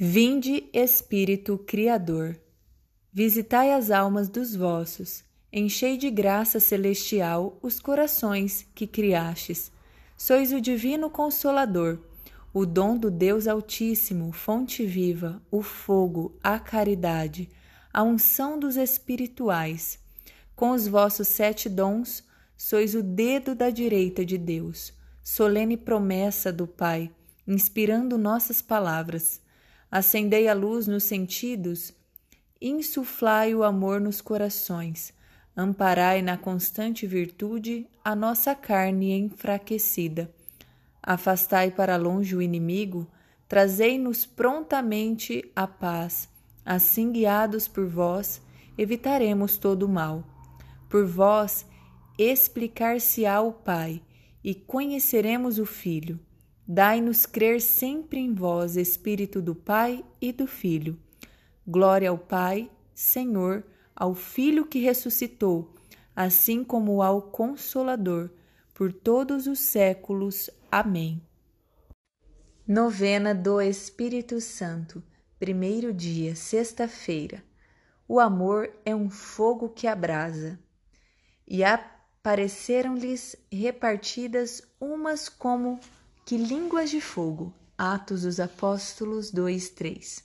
Vinde, Espírito Criador, visitai as almas dos vossos, enchei de graça celestial os corações que criastes. Sois o divino consolador, o dom do Deus Altíssimo, fonte viva, o fogo, a caridade, a unção dos espirituais. Com os vossos sete dons, sois o dedo da direita de Deus, solene promessa do Pai, inspirando nossas palavras acendei a luz nos sentidos, insuflai o amor nos corações, amparai na constante virtude a nossa carne enfraquecida. Afastai para longe o inimigo, trazei-nos prontamente a paz. Assim, guiados por vós, evitaremos todo o mal. Por vós, explicar-se-á o Pai, e conheceremos o Filho. Dai-nos crer sempre em vós, Espírito do Pai e do Filho. Glória ao Pai, Senhor, ao Filho que ressuscitou, assim como ao Consolador, por todos os séculos. Amém. Novena do Espírito Santo, primeiro dia, sexta-feira. O amor é um fogo que abrasa. E apareceram-lhes repartidas umas como que línguas de fogo. Atos dos Apóstolos 2, 3.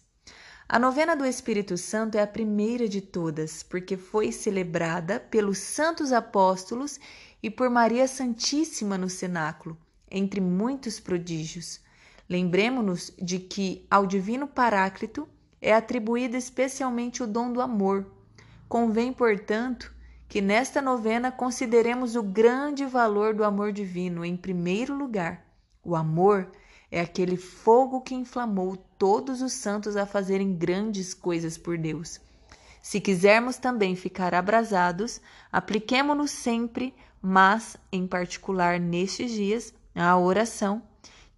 A novena do Espírito Santo é a primeira de todas, porque foi celebrada pelos santos apóstolos e por Maria Santíssima no cenáculo, entre muitos prodígios. Lembremos-nos de que ao Divino Paráclito é atribuído especialmente o dom do amor. Convém, portanto, que nesta novena consideremos o grande valor do amor divino em primeiro lugar o amor é aquele fogo que inflamou todos os santos a fazerem grandes coisas por Deus. Se quisermos também ficar abrasados, apliquemo-nos sempre, mas em particular nestes dias, à oração,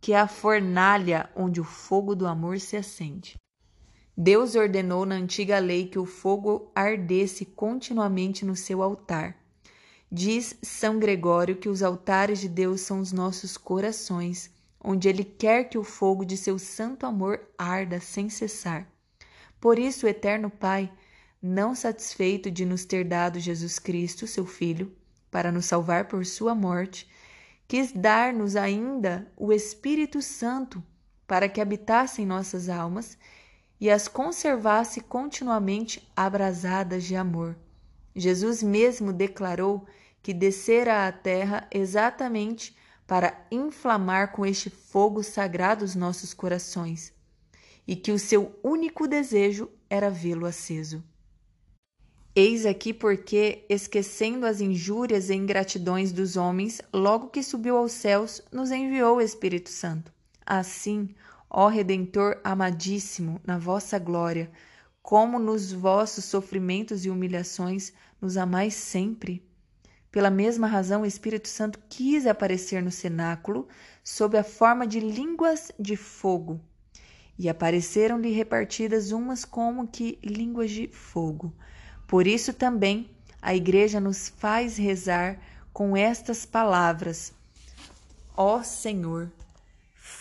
que é a fornalha onde o fogo do amor se acende. Deus ordenou na antiga lei que o fogo ardesse continuamente no seu altar. Diz São Gregório que os altares de Deus são os nossos corações, onde Ele quer que o fogo de seu santo amor arda sem cessar. Por isso, o Eterno Pai, não satisfeito de nos ter dado Jesus Cristo, seu Filho, para nos salvar por sua morte, quis dar-nos ainda o Espírito Santo para que habitasse em nossas almas e as conservasse continuamente abrasadas de amor. Jesus mesmo declarou que descera à terra exatamente para inflamar com este fogo sagrado os nossos corações, e que o seu único desejo era vê-lo aceso. Eis aqui porque, esquecendo as injúrias e ingratidões dos homens, logo que subiu aos céus, nos enviou o Espírito Santo. Assim, ó Redentor amadíssimo, na vossa glória, como nos vossos sofrimentos e humilhações nos amais sempre. Pela mesma razão, o Espírito Santo quis aparecer no cenáculo sob a forma de línguas de fogo, e apareceram-lhe repartidas umas como que línguas de fogo. Por isso também a Igreja nos faz rezar com estas palavras: Ó Senhor,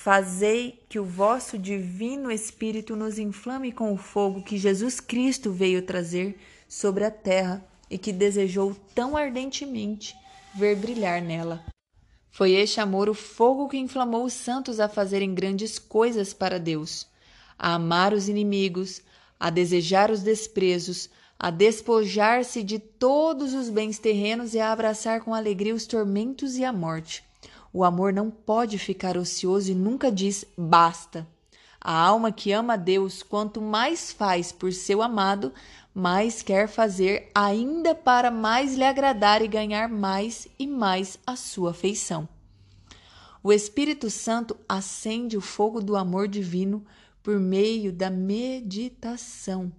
fazei que o vosso divino Espírito nos inflame com o fogo que Jesus Cristo veio trazer sobre a terra e que desejou tão ardentemente ver brilhar nela. Foi este amor o fogo que inflamou os santos a fazerem grandes coisas para Deus, a amar os inimigos, a desejar os desprezos, a despojar-se de todos os bens terrenos e a abraçar com alegria os tormentos e a morte. O amor não pode ficar ocioso e nunca diz basta. A alma que ama a Deus, quanto mais faz por seu amado, mais quer fazer ainda para mais lhe agradar e ganhar mais e mais a sua afeição. O Espírito Santo acende o fogo do amor divino por meio da meditação.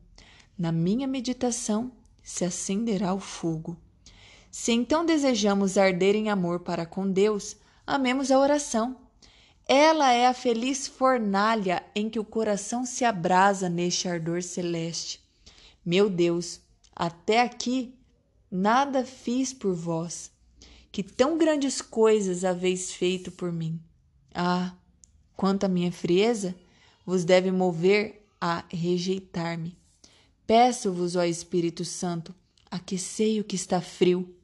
Na minha meditação se acenderá o fogo. Se então desejamos arder em amor para com Deus, amemos a oração. Ela é a feliz fornalha em que o coração se abrasa neste ardor celeste. Meu Deus, até aqui nada fiz por vós, que tão grandes coisas haveis feito por mim. Ah, quanto à minha frieza, vos deve mover a rejeitar-me. Peço-vos, ó Espírito Santo, aquecei o que está frio.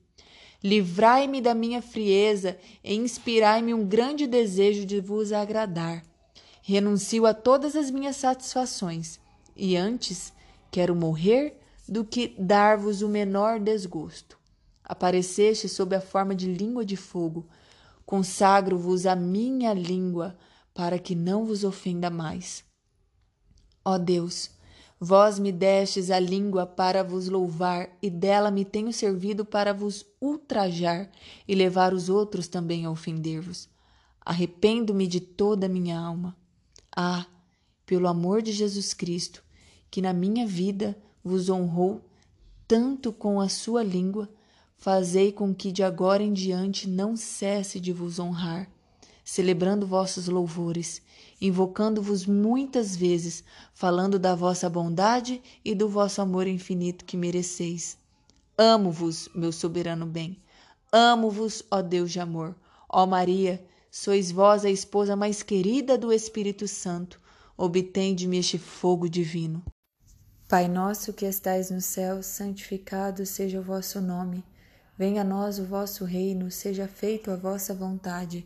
Livrai-me da minha frieza e inspirai-me um grande desejo de vos agradar. Renuncio a todas as minhas satisfações e antes quero morrer do que dar-vos o menor desgosto. Apareceste sob a forma de língua de fogo. Consagro-vos a minha língua para que não vos ofenda mais. Ó Deus, vós me destes a língua para vos louvar, e dela me tenho servido para vos ultrajar e levar os outros também a ofender-vos. Arrependo-me de toda a minha alma. Ah, pelo amor de Jesus Cristo, que na minha vida vos honrou tanto com a sua língua, fazei com que de agora em diante não cesse de vos honrar celebrando vossos louvores, invocando-vos muitas vezes, falando da vossa bondade e do vosso amor infinito que mereceis. Amo-vos, meu soberano bem. Amo-vos, ó Deus de amor. Ó Maria, sois vós a esposa mais querida do Espírito Santo. Obtende-me este fogo divino. Pai nosso que estais no céu, santificado seja o vosso nome. Venha a nós o vosso reino, seja feita a vossa vontade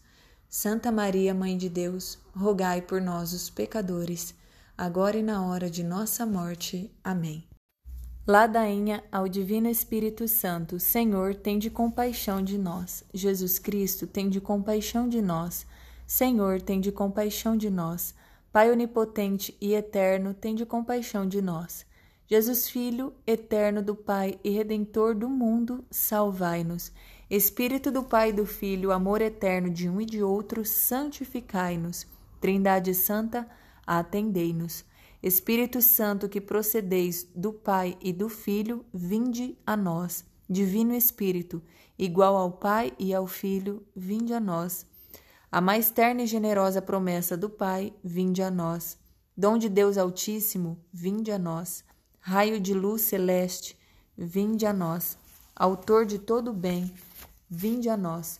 Santa Maria, Mãe de Deus, rogai por nós, os pecadores, agora e na hora de nossa morte. Amém. Ladainha ao Divino Espírito Santo, Senhor, tem de compaixão de nós. Jesus Cristo, tem de compaixão de nós. Senhor, tem de compaixão de nós. Pai onipotente e eterno, tem de compaixão de nós. Jesus Filho, eterno do Pai e redentor do mundo, salvai-nos. Espírito do Pai e do Filho, amor eterno de um e de outro, santificai-nos. Trindade Santa, atendei-nos. Espírito Santo, que procedeis do Pai e do Filho, vinde a nós. Divino Espírito, igual ao Pai e ao Filho, vinde a nós. A mais terna e generosa promessa do Pai, vinde a nós. Dom de Deus Altíssimo, vinde a nós. Raio de luz celeste, vinde a nós. Autor de todo bem, vinde a nós.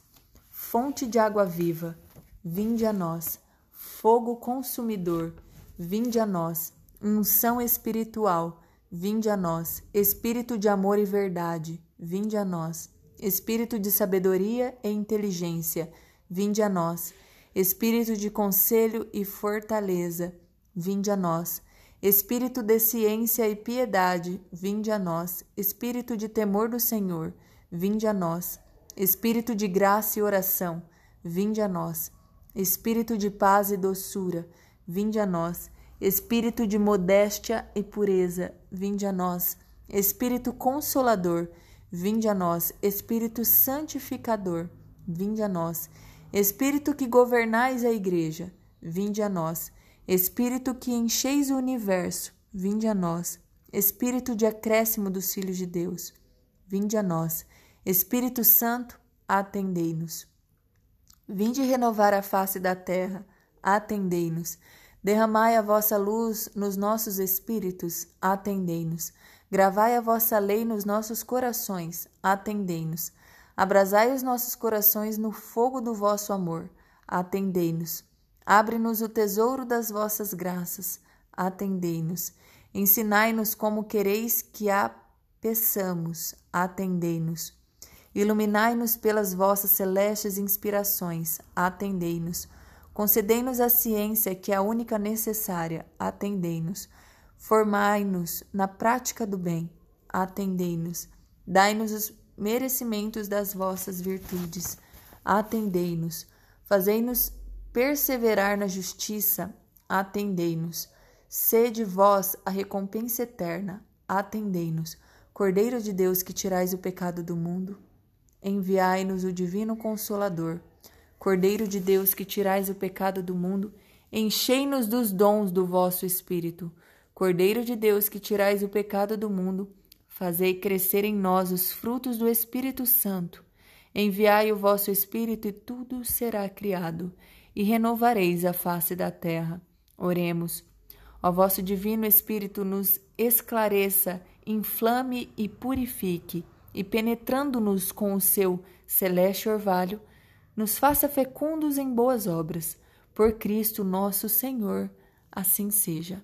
Fonte de água viva, vinde a nós. Fogo consumidor, vinde a nós. Unção espiritual, vinde a nós. Espírito de amor e verdade, vinde a nós. Espírito de sabedoria e inteligência, vinde a nós. Espírito de conselho e fortaleza, vinde a nós. Espírito de ciência e piedade, vinde a nós. Espírito de temor do Senhor, vinde a nós. Espírito de graça e oração, vinde a nós. Espírito de paz e doçura, vinde a nós. Espírito de modéstia e pureza, vinde a nós. Espírito consolador, vinde a nós. Espírito santificador, vinde a nós. Espírito que governais a igreja, vinde a nós. Espírito que encheis o universo, vinde a nós. Espírito de acréscimo dos filhos de Deus, vinde a nós. Espírito Santo, atendei-nos. Vinde renovar a face da terra, atendei-nos. Derramai a vossa luz nos nossos espíritos, atendei-nos. Gravai a vossa lei nos nossos corações, atendei-nos. Abrasai os nossos corações no fogo do vosso amor, atendei-nos. Abre-nos o tesouro das vossas graças, atendei-nos. Ensinai-nos como quereis que a peçamos, atendei-nos. Iluminai-nos pelas vossas celestes inspirações, atendei-nos. Concedei-nos a ciência que é a única necessária, atendei-nos. Formai-nos na prática do bem, atendei-nos. Dai-nos os merecimentos das vossas virtudes, atendei-nos. Fazei-nos perseverar na justiça, atendei-nos. Sede vós a recompensa eterna, atendei-nos. Cordeiro de Deus que tirais o pecado do mundo, enviai-nos o divino consolador. Cordeiro de Deus que tirais o pecado do mundo, enchei-nos dos dons do vosso Espírito. Cordeiro de Deus que tirais o pecado do mundo, Fazei crescer em nós os frutos do Espírito Santo. Enviai o vosso Espírito e tudo será criado, e renovareis a face da terra. Oremos. Ó vosso Divino Espírito nos esclareça, inflame e purifique, e penetrando-nos com o seu celeste orvalho, nos faça fecundos em boas obras. Por Cristo nosso Senhor, assim seja.